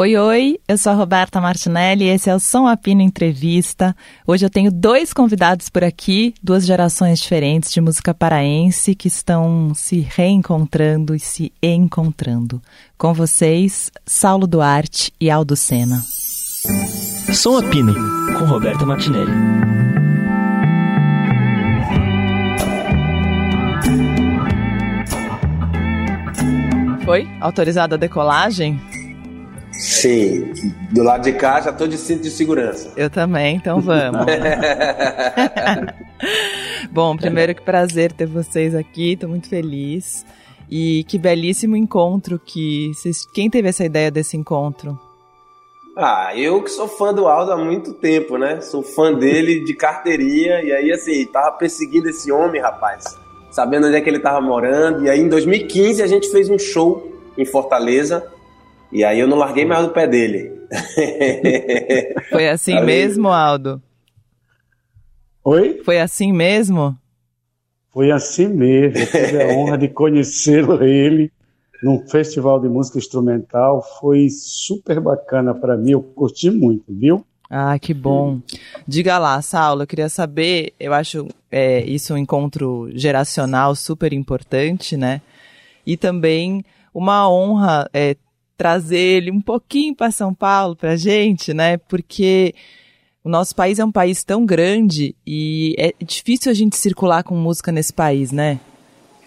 Oi, oi, eu sou a Roberta Martinelli e esse é o Som Apino Entrevista. Hoje eu tenho dois convidados por aqui, duas gerações diferentes de música paraense que estão se reencontrando e se encontrando. Com vocês, Saulo Duarte e Aldo Sena. Som Apino, com Roberta Martinelli. Foi? Autorizada a decolagem? Sim, do lado de cá já tô de cinto de segurança. Eu também, então vamos. Bom, primeiro que prazer ter vocês aqui, tô muito feliz. E que belíssimo encontro que vocês, quem teve essa ideia desse encontro? Ah, eu que sou fã do Aldo há muito tempo, né? Sou fã dele de carteirinha e aí assim, tava perseguindo esse homem, rapaz, sabendo onde é que ele tava morando. E aí em 2015 a gente fez um show em Fortaleza e aí eu não larguei mais do pé dele. Foi assim mesmo, Aldo? Oi? Foi assim mesmo? Foi assim mesmo. Eu tive a honra de conhecê-lo ele num festival de música instrumental. Foi super bacana para mim. Eu curti muito, viu? Ah, que bom. Diga lá, Saulo, eu queria saber, eu acho é, isso um encontro geracional super importante, né? E também uma honra é, trazer ele um pouquinho para São Paulo para gente, né? Porque o nosso país é um país tão grande e é difícil a gente circular com música nesse país, né?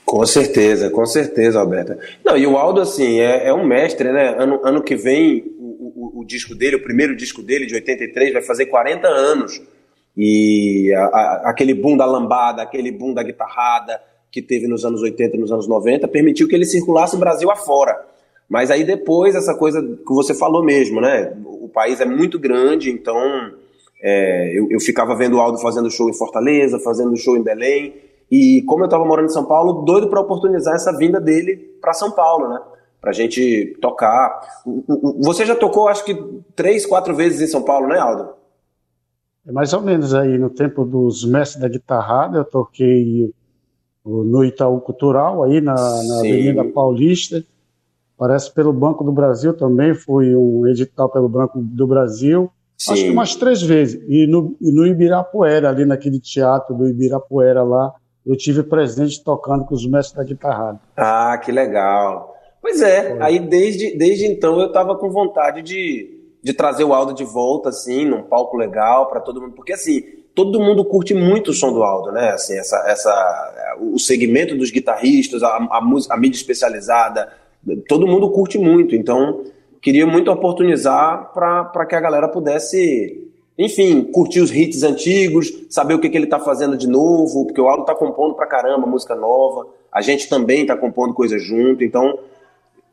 Com certeza, com certeza, Alberta. Não, e o Aldo, assim, é, é um mestre, né? Ano, ano que vem, o, o, o, disco dele, o primeiro disco dele, de 83, vai fazer 40 anos. E a, a, aquele boom da lambada, aquele boom da guitarrada que teve nos anos 80 e nos anos 90, permitiu que ele circulasse o Brasil afora. Mas aí depois, essa coisa que você falou mesmo, né? O país é muito grande, então é, eu, eu, ficava vendo o Aldo fazendo show em Fortaleza, fazendo show em Belém. E como eu estava morando em São Paulo, doido para oportunizar essa vinda dele para São Paulo, né? Pra gente tocar. Você já tocou, acho que, três, quatro vezes em São Paulo, né, Aldo? É mais ou menos aí no tempo dos mestres da guitarrada, eu toquei no Itaú Cultural, aí na, na Avenida Paulista. Parece pelo Banco do Brasil também, foi um edital pelo Banco do Brasil. Sim. Acho que umas três vezes. E no, no Ibirapuera, ali naquele teatro do Ibirapuera lá, eu tive presente tocando com os mestres da guitarrada. Ah, que legal. Pois é, aí desde, desde então eu estava com vontade de, de trazer o Aldo de volta, assim, num palco legal para todo mundo, porque assim, todo mundo curte muito o som do Aldo, né? Assim, essa, essa, o segmento dos guitarristas, a, a, a mídia especializada, todo mundo curte muito, então queria muito oportunizar para que a galera pudesse, enfim, curtir os hits antigos, saber o que, que ele está fazendo de novo, porque o Aldo está compondo pra caramba música nova, a gente também está compondo coisa junto, então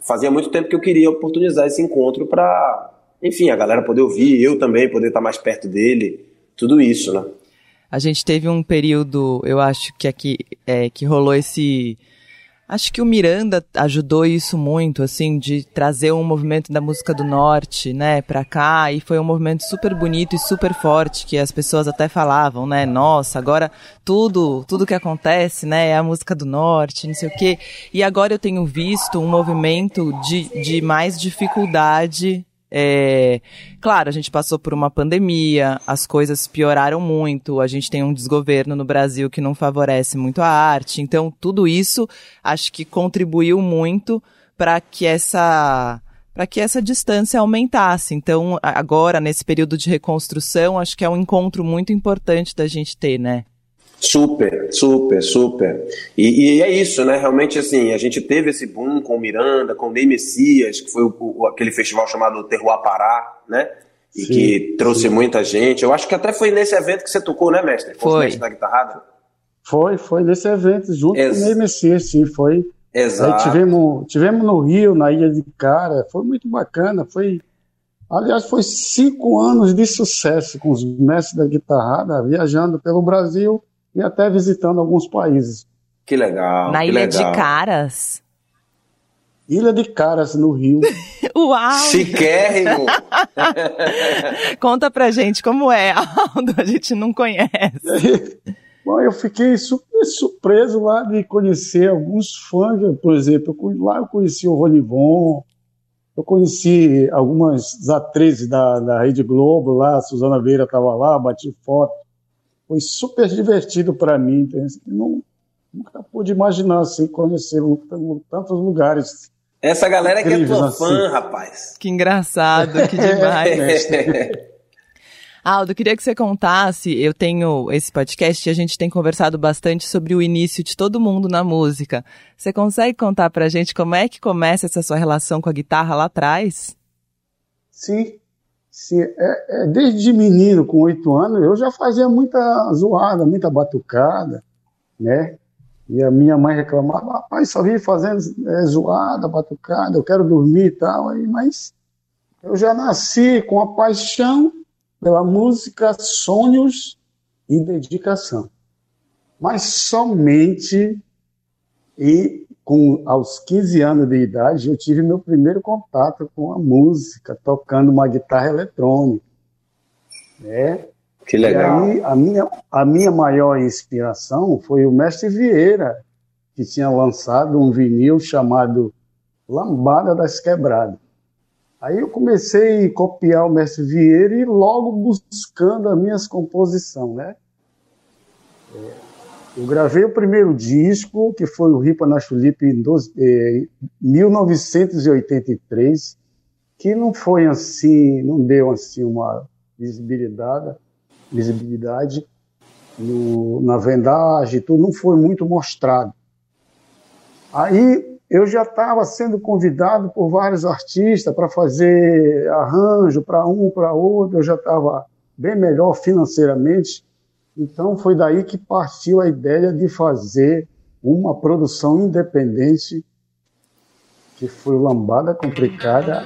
fazia muito tempo que eu queria oportunizar esse encontro para, enfim, a galera poder ouvir, eu também poder estar tá mais perto dele, tudo isso, né? A gente teve um período, eu acho que aqui é, que rolou esse Acho que o Miranda ajudou isso muito, assim, de trazer um movimento da música do norte, né, pra cá, e foi um movimento super bonito e super forte, que as pessoas até falavam, né, nossa, agora tudo, tudo que acontece, né, é a música do norte, não sei o quê. E agora eu tenho visto um movimento de, de mais dificuldade é, claro, a gente passou por uma pandemia, as coisas pioraram muito, a gente tem um desgoverno no Brasil que não favorece muito a arte, então tudo isso acho que contribuiu muito para que essa para que essa distância aumentasse. Então, agora nesse período de reconstrução, acho que é um encontro muito importante da gente ter, né? Super, super, super. E, e, é isso, né? Realmente, assim, a gente teve esse boom com o Miranda, com o Ney Messias, que foi o, o, aquele festival chamado Terroir Pará, né? E sim, que trouxe sim. muita gente. Eu acho que até foi nesse evento que você tocou, né, mestre? Foi. Mestre da guitarrada? Foi, foi nesse evento, junto Ex com o Ney Messias, sim, foi. Exato. Aí tivemos, tivemos no Rio, na Ilha de Cara, foi muito bacana, foi... Aliás, foi cinco anos de sucesso com os mestres da guitarrada, viajando pelo Brasil e até visitando alguns países. Que legal. Na que Ilha legal. de Caras. Ilha de Caras, no Rio. Uau! Chiquérrimo! Conta pra gente como é, Aldo, a gente não conhece. Bom, eu fiquei super surpreso lá de conhecer alguns fãs, por exemplo, lá eu conheci o Ronivon, Eu conheci algumas atrizes da, da Rede Globo lá, a Suzana Veira estava lá, bati foto. Foi super divertido para mim. Não, nunca pude imaginar assim, conhecer tantos lugares. Essa galera que é tua assim. fã, rapaz. Que engraçado, que demais. Aldo, queria que você contasse. Eu tenho esse podcast e a gente tem conversado bastante sobre o início de todo mundo na música. Você consegue contar pra gente como é que começa essa sua relação com a guitarra lá atrás? Sim, sim. É, é, desde menino, com oito anos, eu já fazia muita zoada, muita batucada, né? E a minha mãe reclamava, pai, só vive fazendo é, zoada, batucada, eu quero dormir e tal. Aí, mas eu já nasci com a paixão pela música, sonhos e dedicação. Mas somente e com aos 15 anos de idade eu tive meu primeiro contato com a música, tocando uma guitarra eletrônica. Né? Que legal. E aí, a minha, a minha maior inspiração foi o mestre Vieira, que tinha lançado um vinil chamado Lambada das Quebradas. Aí eu comecei a copiar o Mestre Vieira e logo buscando as minhas composições, né? Eu gravei o primeiro disco, que foi o Ripa na Chulipe em 1983, eh, que não foi assim, não deu assim uma visibilidade, visibilidade no, na vendagem, tudo não foi muito mostrado. Aí eu já estava sendo convidado por vários artistas para fazer arranjo para um, para outro, eu já estava bem melhor financeiramente. Então foi daí que partiu a ideia de fazer uma produção independente, que foi Lambada Complicada.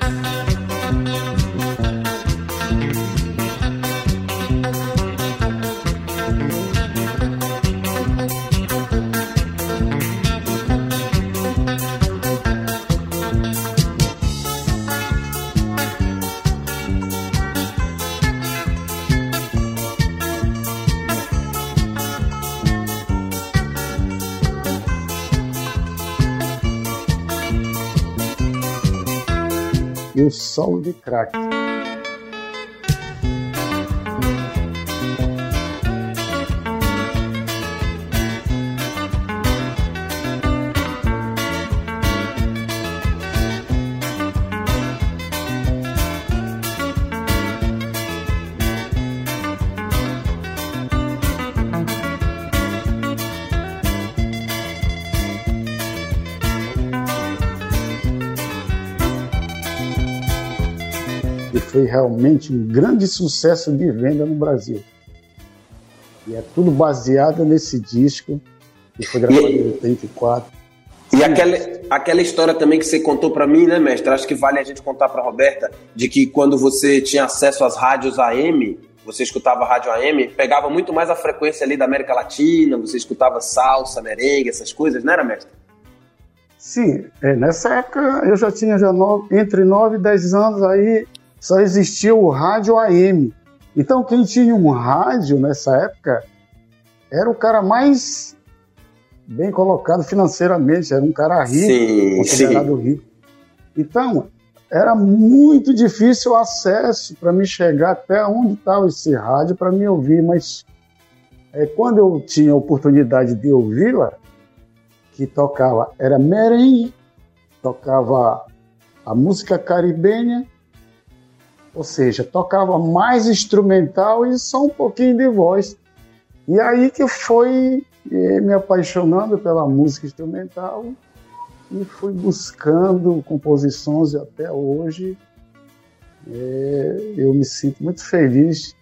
E o solo de crack. Foi realmente um grande sucesso de venda no Brasil. E é tudo baseado nesse disco, que foi gravado e, em 84. E aquela, aquela história também que você contou para mim, né, mestre? Acho que vale a gente contar para Roberta, de que quando você tinha acesso às rádios AM, você escutava rádio AM, pegava muito mais a frequência ali da América Latina, você escutava salsa, merengue, essas coisas, não era, mestre? Sim, é, nessa época eu já tinha já nove, entre 9 e 10 anos, aí só existia o rádio AM. Então, quem tinha um rádio nessa época era o cara mais bem colocado financeiramente, era um cara rico, sim, considerado sim. rico. Então, era muito difícil o acesso para me chegar até onde estava esse rádio para me ouvir, mas é, quando eu tinha a oportunidade de ouvi-la, que tocava, era merengue, tocava a música caribenha ou seja, tocava mais instrumental e só um pouquinho de voz. E aí que foi eh, me apaixonando pela música instrumental e fui buscando composições e até hoje é, eu me sinto muito feliz.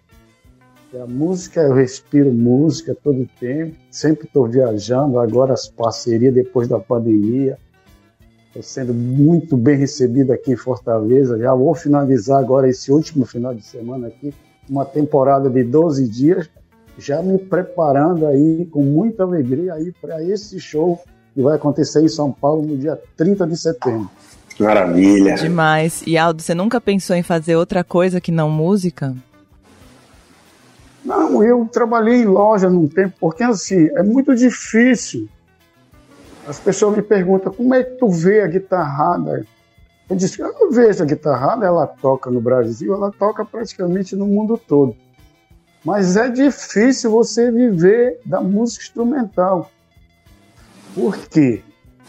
A música, eu respiro música todo tempo, sempre estou viajando, agora as parcerias depois da pandemia, Estou sendo muito bem recebido aqui em Fortaleza. Já vou finalizar agora esse último final de semana aqui, uma temporada de 12 dias, já me preparando aí com muita alegria aí para esse show que vai acontecer em São Paulo no dia 30 de setembro. Maravilha. Demais. E Aldo, você nunca pensou em fazer outra coisa que não música? Não, eu trabalhei em loja num tempo, porque assim, é muito difícil as pessoas me perguntam como é que tu vê a guitarrada Eu disse, eu vejo a guitarrada, ela toca no Brasil, ela toca praticamente no mundo todo. Mas é difícil você viver da música instrumental. Por quê?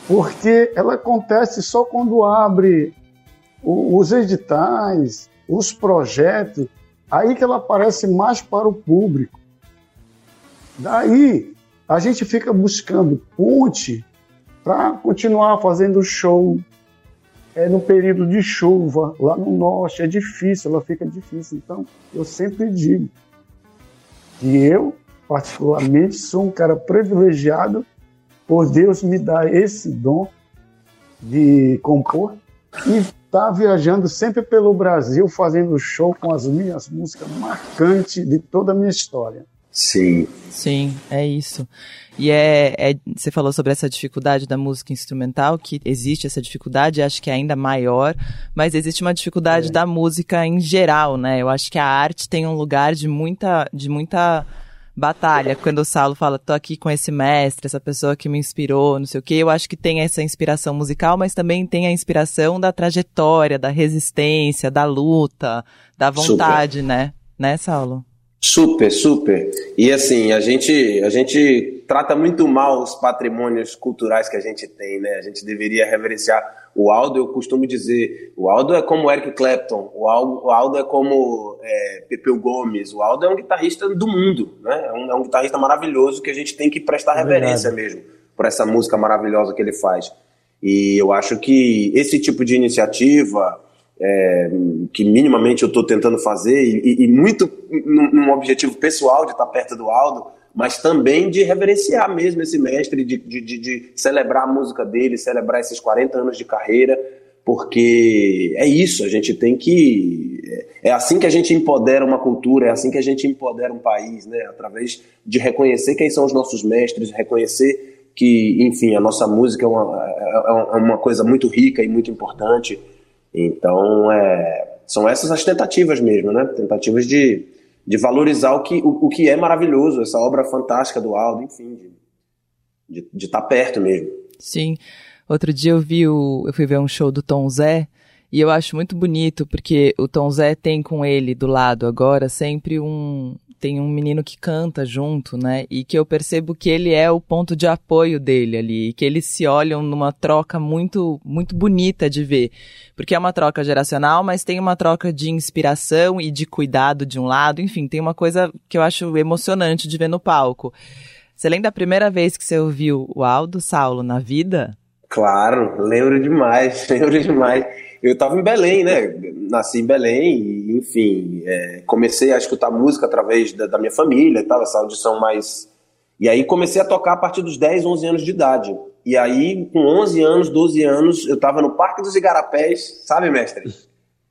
Porque ela acontece só quando abre os editais, os projetos, aí que ela aparece mais para o público. Daí a gente fica buscando ponte para continuar fazendo show. É no período de chuva, lá no norte, é difícil, ela fica difícil. Então, eu sempre digo que eu, particularmente, sou um cara privilegiado por Deus me dar esse dom de compor e estar tá viajando sempre pelo Brasil, fazendo show com as minhas músicas marcantes de toda a minha história. Sim. Sim, é isso. E é, é, você falou sobre essa dificuldade da música instrumental, que existe essa dificuldade, acho que é ainda maior, mas existe uma dificuldade é. da música em geral, né? Eu acho que a arte tem um lugar de muita, de muita batalha. Quando o Saulo fala, tô aqui com esse mestre, essa pessoa que me inspirou, não sei o quê, eu acho que tem essa inspiração musical, mas também tem a inspiração da trajetória, da resistência, da luta, da vontade, Super. né? Né, Saulo? Super, super. E assim, a gente, a gente trata muito mal os patrimônios culturais que a gente tem, né? A gente deveria reverenciar o Aldo, eu costumo dizer, o Aldo é como Eric Clapton, o Aldo, o Aldo é como é, Pepeu Gomes, o Aldo é um guitarrista do mundo, né? É um, é um guitarrista maravilhoso que a gente tem que prestar é reverência mesmo por essa música maravilhosa que ele faz. E eu acho que esse tipo de iniciativa é, que minimamente eu estou tentando fazer, e, e muito num, objetivo pessoal de estar perto do Aldo, mas também de reverenciar mesmo esse mestre, de, de, de, celebrar a música dele, celebrar esses 40 anos de carreira, porque é isso, a gente tem que. É, é assim que a gente empodera uma cultura, é assim que a gente empodera um país, né? Através de reconhecer quem são os nossos mestres, reconhecer que, enfim, a nossa música é uma, é, é uma coisa muito rica e muito importante. Então, é, são essas as tentativas mesmo, né? Tentativas de, de valorizar o que, o, o que é maravilhoso, essa obra fantástica do Aldo, enfim, de estar de, tá perto mesmo. Sim. Outro dia eu vi o, eu fui ver um show do Tom Zé e eu acho muito bonito porque o Tom Zé tem com ele do lado agora sempre um, tem um menino que canta junto, né? E que eu percebo que ele é o ponto de apoio dele ali, e que eles se olham numa troca muito muito bonita de ver, porque é uma troca geracional, mas tem uma troca de inspiração e de cuidado de um lado, enfim, tem uma coisa que eu acho emocionante de ver no palco. Você lembra da primeira vez que você ouviu o Aldo Saulo na vida? Claro, lembro demais, lembro demais eu estava em Belém, né? Nasci em Belém e, enfim, é, comecei a escutar música através da, da minha família, tal, essa audição mais... E aí comecei a tocar a partir dos 10, 11 anos de idade. E aí, com 11 anos, 12 anos, eu estava no Parque dos Igarapés, sabe, mestre?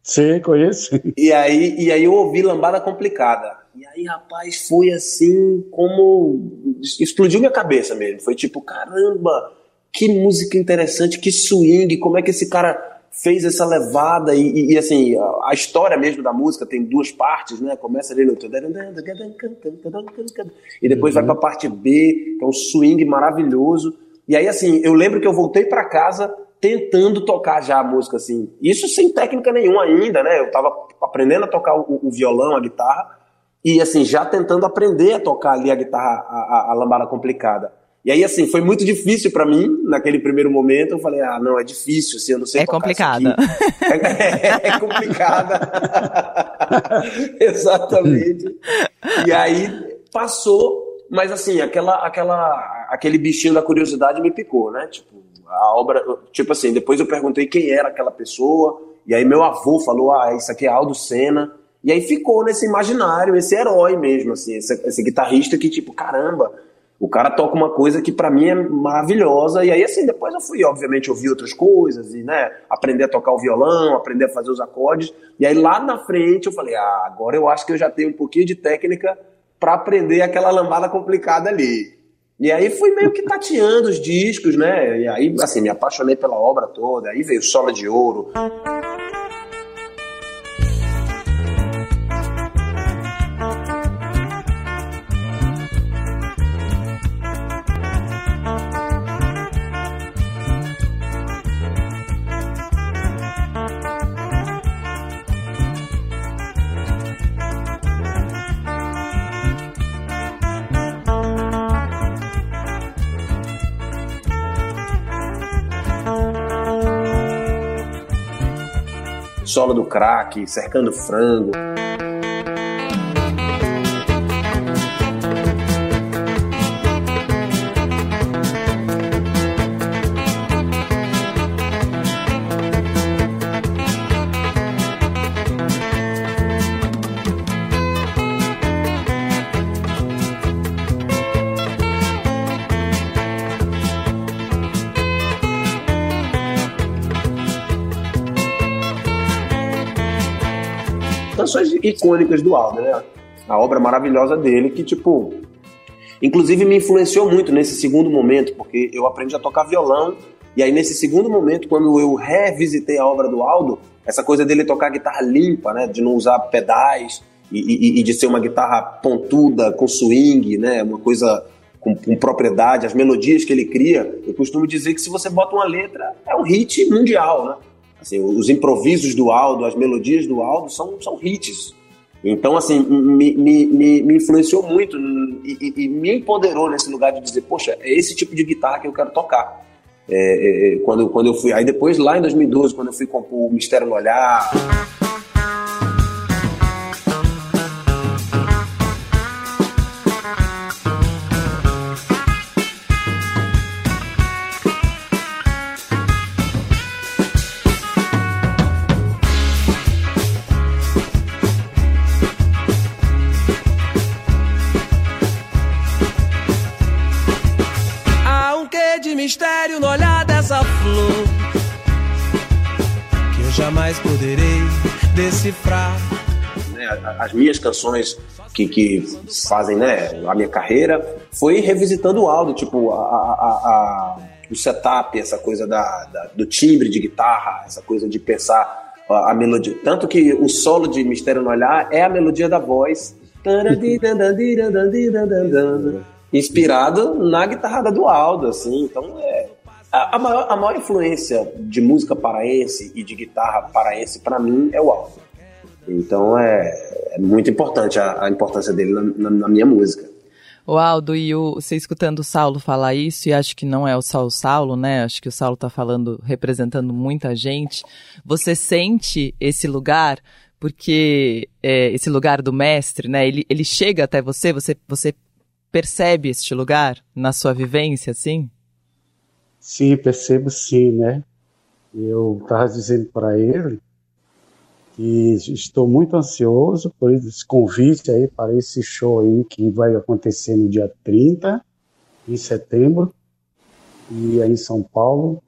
Sim, conheço. E aí, e aí eu ouvi Lambada Complicada. E aí, rapaz, foi assim como... Explodiu minha cabeça mesmo. Foi tipo, caramba, que música interessante, que swing, como é que esse cara fez essa levada e, e, e, assim, a, história mesmo da música tem duas partes, né? Começa ali no e depois uhum. vai para a parte B, que é um swing maravilhoso. E aí assim, eu lembro que eu voltei para casa tentando tocar já a música assim. Isso sem técnica nenhuma ainda, né? Eu tava aprendendo a tocar o, o violão, a guitarra e assim, já tentando aprender a tocar ali a guitarra, a, a, a lambada complicada. E aí, assim, foi muito difícil para mim, naquele primeiro momento. Eu falei, ah, não, é difícil, assim, eu não sei É complicada. É, é, é complicada. Exatamente. E aí, passou, mas assim, aquela, aquela, aquele bichinho da curiosidade me picou, né? Tipo, a obra, tipo assim, depois eu perguntei quem era aquela pessoa, e aí meu avô falou, ah, isso aqui é Aldo Senna. E aí ficou nesse imaginário, esse herói mesmo, assim, esse, esse guitarrista que, tipo, caramba o cara toca uma coisa que para mim é maravilhosa, e aí assim, depois eu fui, obviamente, ouvir outras coisas, e né, aprender a tocar o violão, aprender a fazer os acordes, e aí lá na frente eu falei, ah, agora eu acho que eu já tenho um pouquinho de técnica para aprender aquela lambada complicada ali. E aí fui meio que tateando os discos, né, e aí, assim, me apaixonei pela obra toda, aí veio Sola de Ouro. Solo do crack, cercando frango. Canções icônicas do Aldo, né? A obra maravilhosa dele que, tipo, inclusive me influenciou muito nesse segundo momento, porque eu aprendi a tocar violão e aí nesse segundo momento, quando eu revisitei a obra do Aldo, essa coisa dele tocar guitarra limpa, né? De não usar pedais e, e, e de ser uma guitarra pontuda, com swing, né? Uma coisa com, com, propriedade, as melodias que ele cria, eu costumo dizer que se você bota uma letra, é um hit mundial, né? Assim, os improvisos do Aldo, as melodias do Aldo são, são hits. Então, assim, me, me, me, influenciou muito e, e, e, me empoderou nesse lugar de dizer, poxa, é esse tipo de guitarra que eu quero tocar. É, é, é quando, quando eu fui. Aí depois, lá em 2012, quando eu fui compor o Mistério no Olhar. Jamais poderei decifrar. Né, as minhas canções que, que fazem né, a minha carreira foi revisitando o áudio, tipo, a, a, a, o setup, essa coisa da, da, do timbre de guitarra, essa coisa de pensar a, melodia. Tanto que o solo de Mistério no Olhar é a melodia da voz inspirado na guitarrada do Aldo, assim. Então, é, a, maior, a maior influência de música paraense e de guitarra paraense, para mim, é o Aldo. Então, é, é muito importante a, a importância dele na, na, na, minha música. O Aldo, e o, você escutando o Saulo falar isso, e acho que não é o Saulo né? Acho que o Saulo tá falando, representando muita gente. Você sente esse lugar porque é, esse lugar do mestre, né? Ele, ele chega até você, você, você percebe este lugar na sua vivência, sim? Sim, percebo sim, né? Eu estava dizendo para ele que estou muito ansioso por esse convite aí para esse show aí que vai acontecer no dia 30 de setembro e aí em São Paulo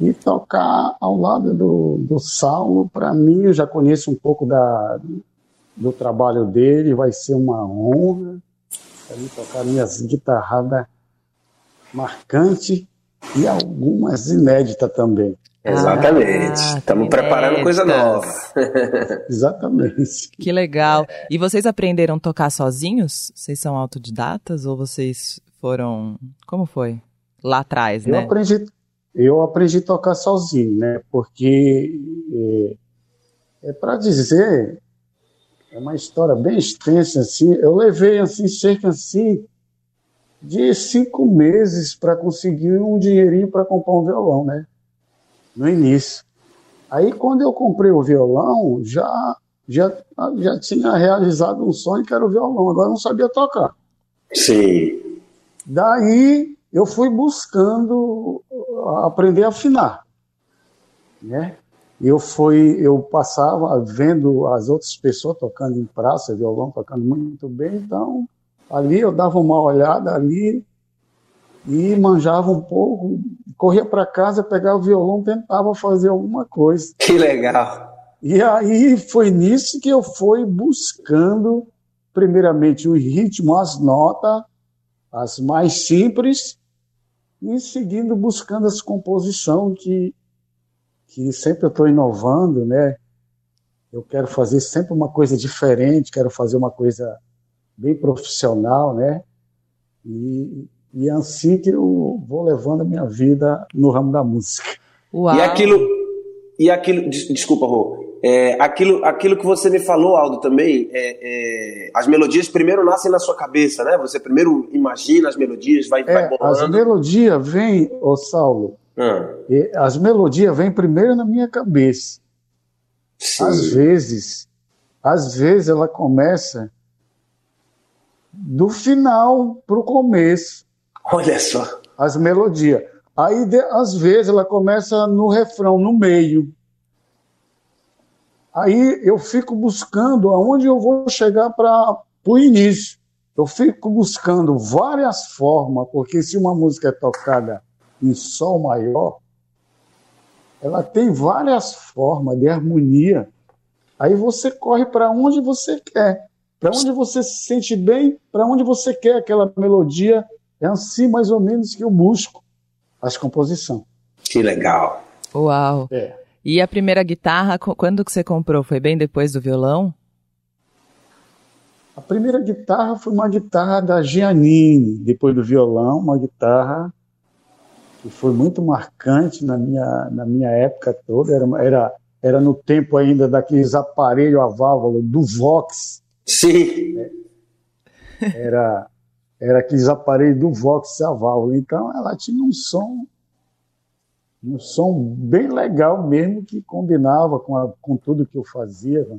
e tocar ao lado do, do Saulo, para mim, eu já conheço um pouco da, do trabalho dele, vai ser uma honra para mim tocar minhas guitarradas marcantes e algumas inéditas também. Exatamente. Estamos ah, preparando coisa nova. Exatamente. Que legal. E vocês aprenderam a tocar sozinhos? Vocês são autodidatas ou vocês foram. Como foi? Lá atrás, eu né? Aprendi, eu aprendi a tocar sozinho, né? Porque é, é para dizer é uma história bem extensa, assim. Eu levei, assim, cerca, assim, de cinco meses para conseguir um dinheirinho para comprar um violão, né? No início. Aí, quando eu comprei o violão, já, já, já tinha realizado um sonho que era o violão. Agora eu não sabia tocar. Sim. Daí, eu fui buscando aprender a afinar, né? eu fui, eu passava vendo as outras pessoas tocando em praça, violão tocando muito bem, então ali eu dava uma olhada ali e manjava um pouco, corria para casa, pegava o violão, tentava fazer alguma coisa. Que legal! E aí foi nisso que eu fui buscando, primeiramente, o ritmo, as notas, as mais simples, e seguindo buscando as composições que que sempre eu estou inovando, né? Eu quero fazer sempre uma coisa diferente, quero fazer uma coisa bem profissional, né? E, e é assim que eu vou levando a minha vida no ramo da música. Uau. E aquilo, e aquilo, desculpa, Rô, é, aquilo, aquilo que você me falou, Aldo, também, é, é, as melodias primeiro nascem na sua cabeça, né? Você primeiro imagina as melodias, vai, é, vai bolando. As melodias vêm, ô Saulo, ah. as melodias vêm primeiro na minha cabeça. Sim. Às vezes, às vezes ela começa do final para o começo. Olha só. As melodias. Aí, de, às vezes, ela começa no refrão, no meio. Aí eu fico buscando aonde eu vou chegar para o início. Eu fico buscando várias formas, porque se uma música é tocada em sol maior, ela tem várias formas de harmonia. Aí você corre para onde você quer, para onde você se sente bem, para onde você quer aquela melodia. É assim mais ou menos que eu busco as composições. Que legal. Uau. É. E a primeira guitarra, quando que você comprou? Foi bem depois do violão? A primeira guitarra foi uma guitarra da Giannini, depois do violão, uma guitarra que foi muito marcante na minha, na minha época toda. Era, era, era no tempo ainda daqueles aparelhos a válvula do Vox. Sim. É, era, era aqueles aparelhos do Vox a válvula. Então ela tinha um som um som bem legal mesmo que combinava com, a, com tudo que eu fazia. Né?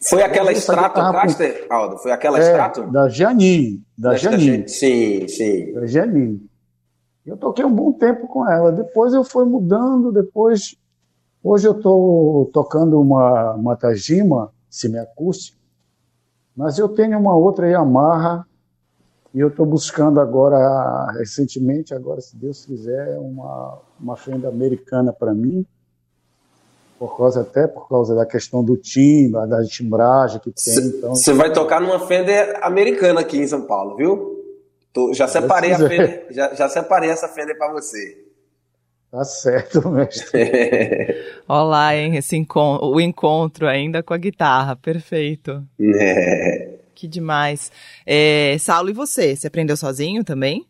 Foi aquela extrato, Caster, Aldo? Foi aquela é, extrato? Da Janine. Da Janine. Sim, sim. Da Janine. Eu toquei um bom tempo com ela. Depois eu fui mudando, depois... Hoje eu estou tocando uma, uma Tajima semiacústica, mas eu tenho uma outra Yamaha e eu estou buscando agora, recentemente, agora se Deus quiser, uma, uma fenda americana para mim, por causa até por causa da questão do timbre, da timbragem que tem. Você então... vai tocar numa Fender americana aqui em São Paulo, viu? Tô, já separei a Fender, já, já separei essa Fender para você. Tá certo, mestre. Olá, hein? Esse encontro, o encontro ainda com a guitarra, perfeito. É. Que demais. É, Saulo, e você? Você aprendeu sozinho também?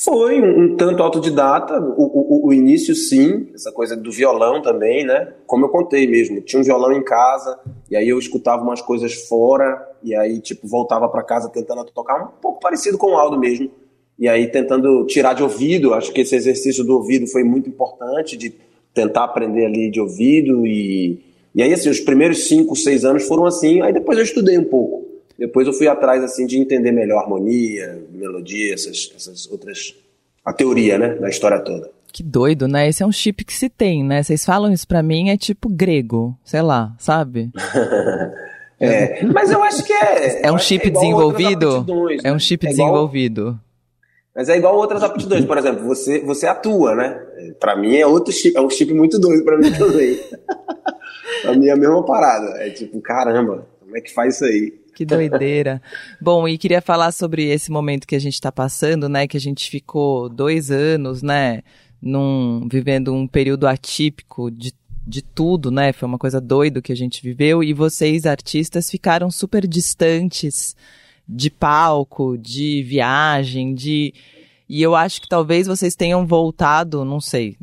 Foi um, um tanto autodidata, o, o, o, início sim, essa coisa do violão também, né? Como eu contei mesmo, tinha um violão em casa, e aí eu escutava umas coisas fora, e aí, tipo, voltava para casa tentando tocar um pouco parecido com o Aldo mesmo, e aí tentando tirar de ouvido, acho que esse exercício do ouvido foi muito importante, de tentar aprender ali de ouvido, e, e aí, assim, os primeiros cinco, seis anos foram assim, aí depois eu estudei um pouco. Depois eu fui atrás assim de entender melhor harmonia, melodia, essas, essas outras. a teoria, né, da história toda. Que doido, né? Esse é um chip que se tem, né? Vocês falam isso pra mim, é tipo grego, sei lá, sabe? é, mas eu acho que é. É um chip é desenvolvido? É um chip é desenvolvido. Mas é igual outras aptidões, por exemplo, você, você atua, né? Para mim é outro chip, é um chip muito doido para mim também. pra mim é a mesma parada. É tipo, caramba, como é que faz isso aí? Que doideira. Bom, e queria falar sobre esse momento que a gente está passando, né? Que a gente ficou dois anos, né? Num, vivendo um período atípico de, de tudo, né? Foi uma coisa doida que a gente viveu. E vocês, artistas, ficaram super distantes de palco, de viagem, de. E eu acho que talvez vocês tenham voltado, não sei,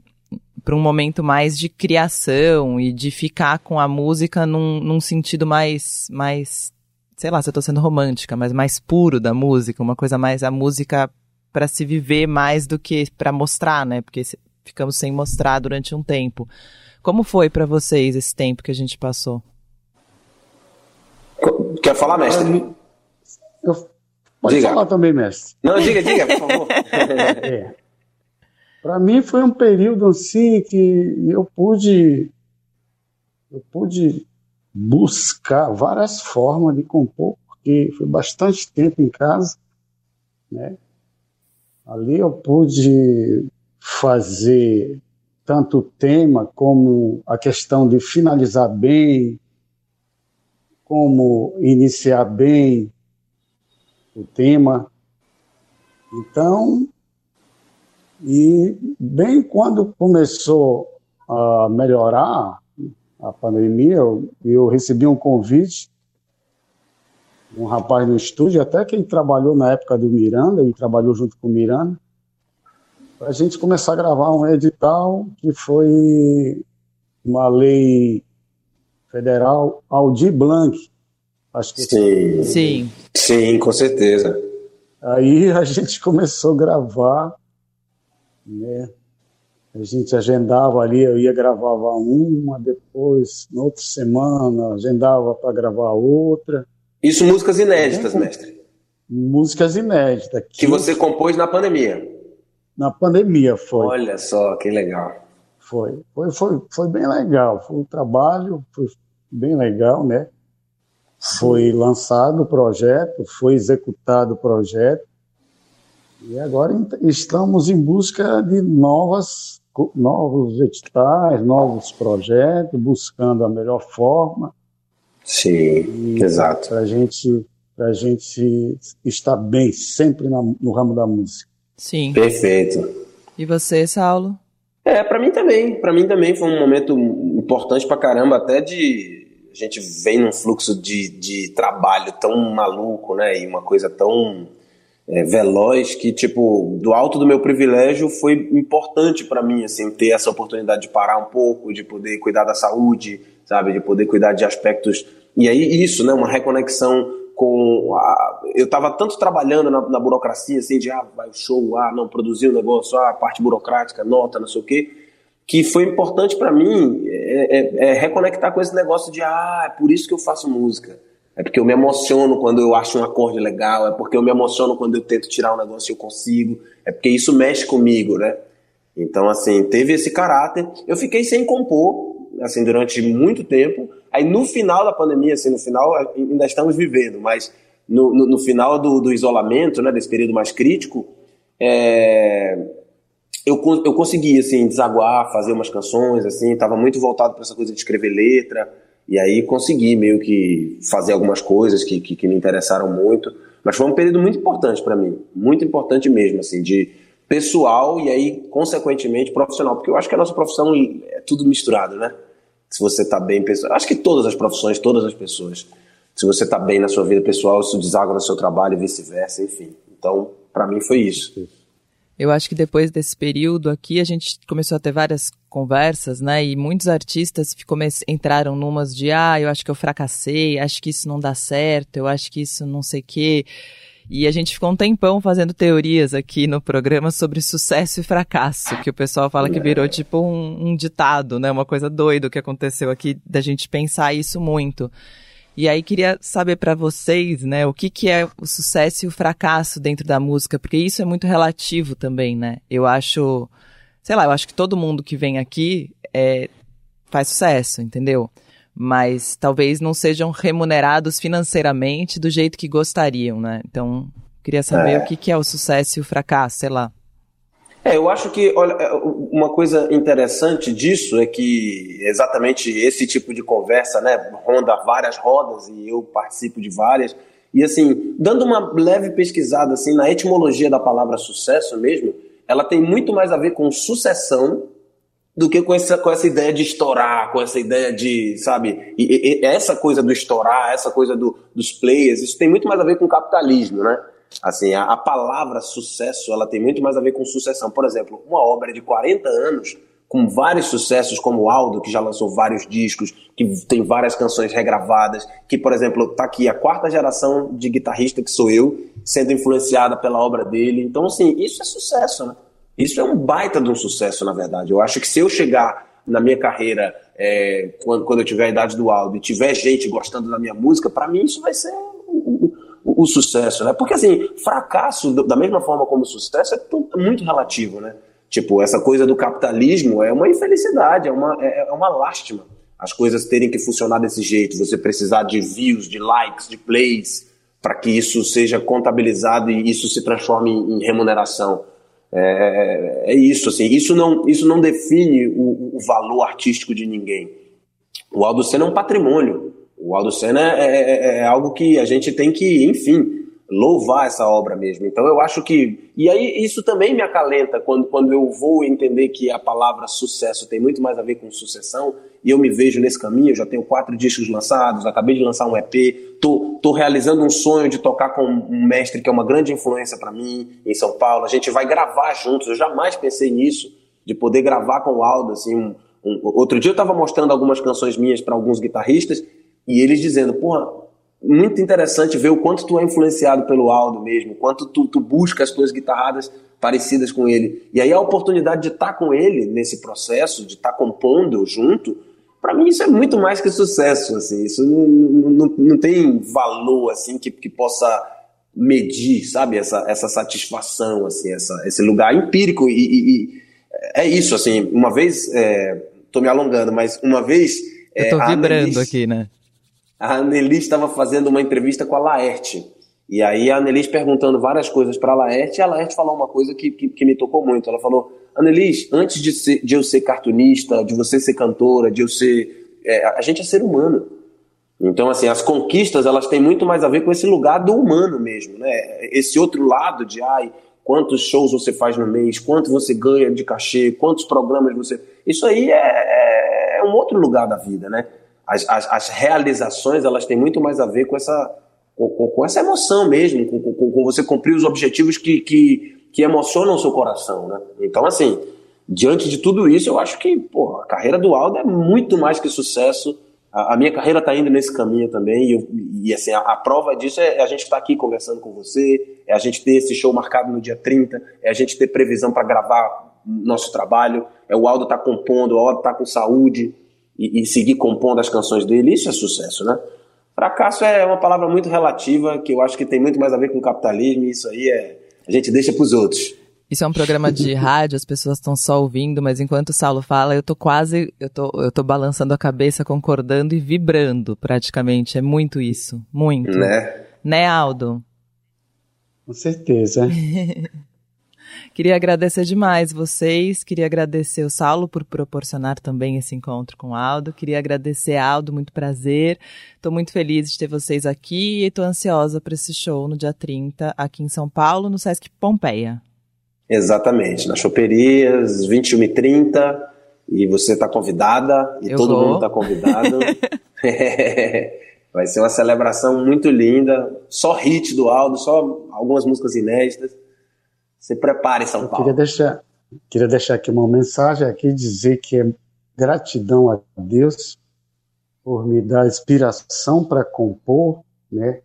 para um momento mais de criação e de ficar com a música num, num sentido mais, mais sei lá se eu tô sendo romântica, mas mais puro da música, uma coisa mais a música para se viver mais do que para mostrar, né? Porque ficamos sem mostrar durante um tempo. Como foi para vocês esse tempo que a gente passou? Quer falar, mestre? Eu... Pode diga. falar também, mestre. Não, diga, diga, por favor. é. Para mim foi um período assim que eu pude eu pude buscar várias formas de compor, porque foi bastante tempo em casa, né? Ali eu pude fazer tanto o tema como a questão de finalizar bem, como iniciar bem o tema. Então, e bem quando começou a melhorar, a pandemia, eu, eu recebi um convite um rapaz no estúdio, até quem trabalhou na época do Miranda, e trabalhou junto com o Miranda, para a gente começar a gravar um edital que foi uma lei federal Aldir Blanc. Acho que sim, sim, sim, com certeza. Aí a gente começou a gravar, né? A gente agendava ali, eu ia gravava uma, depois, na outra semana, agendava para gravar outra. Isso músicas inéditas, é, mestre? Músicas inéditas. Que, que você compôs na pandemia? Na pandemia foi. Olha só, que legal. Foi, foi, foi, foi bem legal. Foi um trabalho, foi bem legal, né? Foi lançado o projeto, foi executado o projeto. E agora estamos em busca de novas novos editais, novos projetos, buscando a melhor forma. Sim, exato. Para gente, a gente estar bem sempre na, no ramo da música. Sim. Perfeito. E você, Saulo? É, para mim também. Para mim também foi um momento importante para caramba, até de a gente vem num fluxo de, de trabalho tão maluco, né? E uma coisa tão é, veloz que, tipo, do alto do meu privilégio foi importante para mim, assim, ter essa oportunidade de parar um pouco, de poder cuidar da saúde, sabe, de poder cuidar de aspectos. E aí, isso, né, uma reconexão com. A... Eu estava tanto trabalhando na, na, burocracia, assim, de, ah, vai o show, ah, não, produzir o negócio, ah, parte burocrática, nota, não sei o quê, que foi importante para mim é, é, é reconectar com esse negócio de, ah, é por isso que eu faço música é porque eu me emociono quando eu acho um acorde legal, é porque eu me emociono quando eu tento tirar um negócio e eu consigo, é porque isso mexe comigo, né? Então, assim, teve esse caráter. Eu fiquei sem compor, assim, durante muito tempo. Aí, no final da pandemia, assim, no final, ainda estamos vivendo, mas no, no, no final do, do, isolamento, né, desse período mais crítico, é, eu, eu consegui, assim, desaguar, fazer umas canções, assim, estava muito voltado para essa coisa de escrever letra, e aí consegui meio que fazer algumas coisas que, que, que me interessaram muito. Mas foi um período muito importante para mim, muito importante mesmo, assim, de pessoal e aí, consequentemente, profissional. Porque eu acho que a nossa profissão é tudo misturado, né? Se você está bem pessoal. Acho que todas as profissões, todas as pessoas. Se você está bem na sua vida pessoal, isso deságua no seu trabalho e vice-versa, enfim. Então, para mim foi isso. Eu acho que depois desse período aqui, a gente começou a ter várias conversas, né? E muitos artistas entraram numas de, ah, eu acho que eu fracassei, acho que isso não dá certo, eu acho que isso não sei o quê. E a gente ficou um tempão fazendo teorias aqui no programa sobre sucesso e fracasso, que o pessoal fala que virou tipo um, um ditado, né? Uma coisa doida que aconteceu aqui, da gente pensar isso muito. E aí queria saber para vocês, né, o que que é o sucesso e o fracasso dentro da música, porque isso é muito relativo também, né? Eu acho, sei lá, eu acho que todo mundo que vem aqui é, faz sucesso, entendeu? Mas talvez não sejam remunerados financeiramente do jeito que gostariam, né? Então, queria saber é. o que que é o sucesso e o fracasso, sei lá. É, eu acho que olha, é, uma coisa interessante disso é que exatamente esse tipo de conversa, né, ronda várias rodas e eu participo de várias. E assim, dando uma leve pesquisada assim na etimologia da palavra sucesso mesmo, ela tem muito mais a ver com sucessão do que com essa, com essa ideia de estourar, com essa ideia de, sabe, e, e, essa coisa do estourar, essa coisa do, dos players, isso tem muito mais a ver com capitalismo, né? Assim, a, a, palavra sucesso, ela tem muito mais a ver com sucessão. Por exemplo, uma obra de 40 anos, com vários sucessos, como o Aldo, que já lançou vários discos, que tem várias canções regravadas, que, por exemplo, tá aqui a quarta geração de guitarrista, que sou eu, sendo influenciada pela obra dele. Então, assim, isso é sucesso, né? Isso é um baita de um sucesso, na verdade. Eu acho que se eu chegar na minha carreira, é, quando, quando eu tiver a idade do Aldo, e tiver gente gostando da minha música, para mim isso vai ser o, sucesso, né? Porque assim, fracasso, da mesma forma como sucesso, é muito relativo, né? Tipo, essa coisa do capitalismo é uma infelicidade, é uma, é, é uma lástima as coisas terem que funcionar desse jeito, você precisar de views, de likes, de plays, para que isso seja contabilizado e isso se transforme em, em remuneração. É, é, isso, assim, isso não, isso não define o, o valor artístico de ninguém. O Aldo Senna é um patrimônio. O Aldo Senna é, é, é, é, algo que a gente tem que, enfim, louvar essa obra mesmo. Então eu acho que. E aí isso também me acalenta quando, quando eu vou entender que a palavra sucesso tem muito mais a ver com sucessão e eu me vejo nesse caminho. Eu já tenho quatro discos lançados, acabei de lançar um EP, tô, tô realizando um sonho de tocar com um mestre que é uma grande influência para mim em São Paulo. A gente vai gravar juntos. Eu jamais pensei nisso, de poder gravar com o Aldo. Assim, um, um... outro dia eu estava mostrando algumas canções minhas para alguns guitarristas e eles dizendo, porra, muito interessante ver o quanto tu é influenciado pelo Aldo mesmo, o quanto tu, tu busca as tuas guitarradas parecidas com ele. E aí a oportunidade de estar tá com ele nesse processo, de estar tá compondo junto, para mim isso é muito mais que sucesso, assim, isso não, não, não tem valor, assim, que, que possa medir, sabe, essa, essa satisfação, assim, essa, esse lugar empírico e, e, e é isso, assim, uma vez, é, tô me alongando, mas uma vez... Eu tô é, vibrando aqui, né? A Anneli estava fazendo uma entrevista com a Laerte, e aí a Annelies perguntando várias coisas para a Laerte, e a Laerte falou uma coisa que, que, que, me tocou muito. Ela falou, Annelies, antes de, ser, de eu ser cartunista, de você ser cantora, de eu ser... É, a gente é ser humano. Então, assim, as conquistas, elas têm muito mais a ver com esse lugar do humano mesmo, né? Esse outro lado de, ai, quantos shows você faz no mês, quanto você ganha de cachê, quantos programas você... Isso aí é, é, é um outro lugar da vida, né? As, as, as realizações, elas têm muito mais a ver com essa com, com, com essa emoção mesmo, com, com, você cumprir os objetivos que, que, que emocionam o seu coração, né? Então, assim, diante de tudo isso, eu acho que pô, a carreira do Aldo é muito mais que sucesso. A, a minha carreira está indo nesse caminho também, e, eu, e assim, a, a, prova disso é a gente estar tá aqui conversando com você, é a gente ter esse show marcado no dia 30, é a gente ter previsão para gravar nosso trabalho, é o Aldo tá compondo, o Aldo tá com saúde e, e seguir compondo as canções dele, isso é sucesso, né? Fracasso é uma palavra muito relativa, que eu acho que tem muito mais a ver com o capitalismo, e isso aí é. A gente deixa para os outros. Isso é um programa de rádio, as pessoas estão só ouvindo, mas enquanto o Saulo fala, eu tô quase, eu tô, eu tô balançando a cabeça, concordando e vibrando, praticamente. É muito isso. Muito. Né? Né, Aldo? Com certeza. Queria agradecer demais vocês, queria agradecer o Saulo por proporcionar também esse encontro com o Aldo, queria agradecer Aldo, muito prazer. Estou muito feliz de ter vocês aqui e estou ansiosa para esse show no dia 30, aqui em São Paulo, no Sesc Pompeia. Exatamente, na Choperias, 21h30, e você está convidada, e Eu todo vou. mundo está convidado. Vai ser uma celebração muito linda, só hit do Aldo, só algumas músicas inéditas. Se prepare, São Paulo. Queria deixar, queria deixar aqui uma mensagem aqui, dizer que é gratidão a Deus por me dar inspiração para compor, né?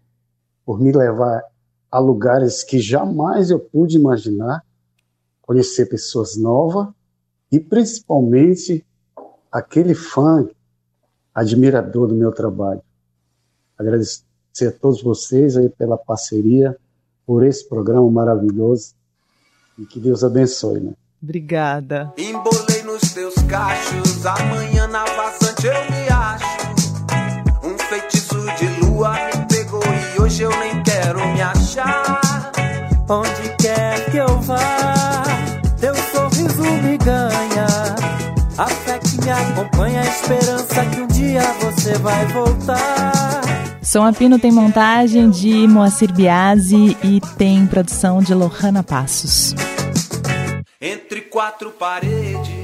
por me levar a lugares que jamais eu pude imaginar, conhecer pessoas novas e principalmente aquele fã admirador do meu trabalho. Agradecer a todos vocês aí pela parceria, por esse programa maravilhoso e que Deus abençoe, né? Obrigada. Embolei nos teus cachos, amanhã na vazante eu me acho. Um feitiço de lua me pegou e hoje eu nem quero me achar. Onde quer que eu vá, teu sorriso me ganha. A fé que me acompanha, a esperança que um dia você vai voltar. Som Apino tem montagem de Moacir Biasi e tem produção de Lohana Passos. Entre quatro paredes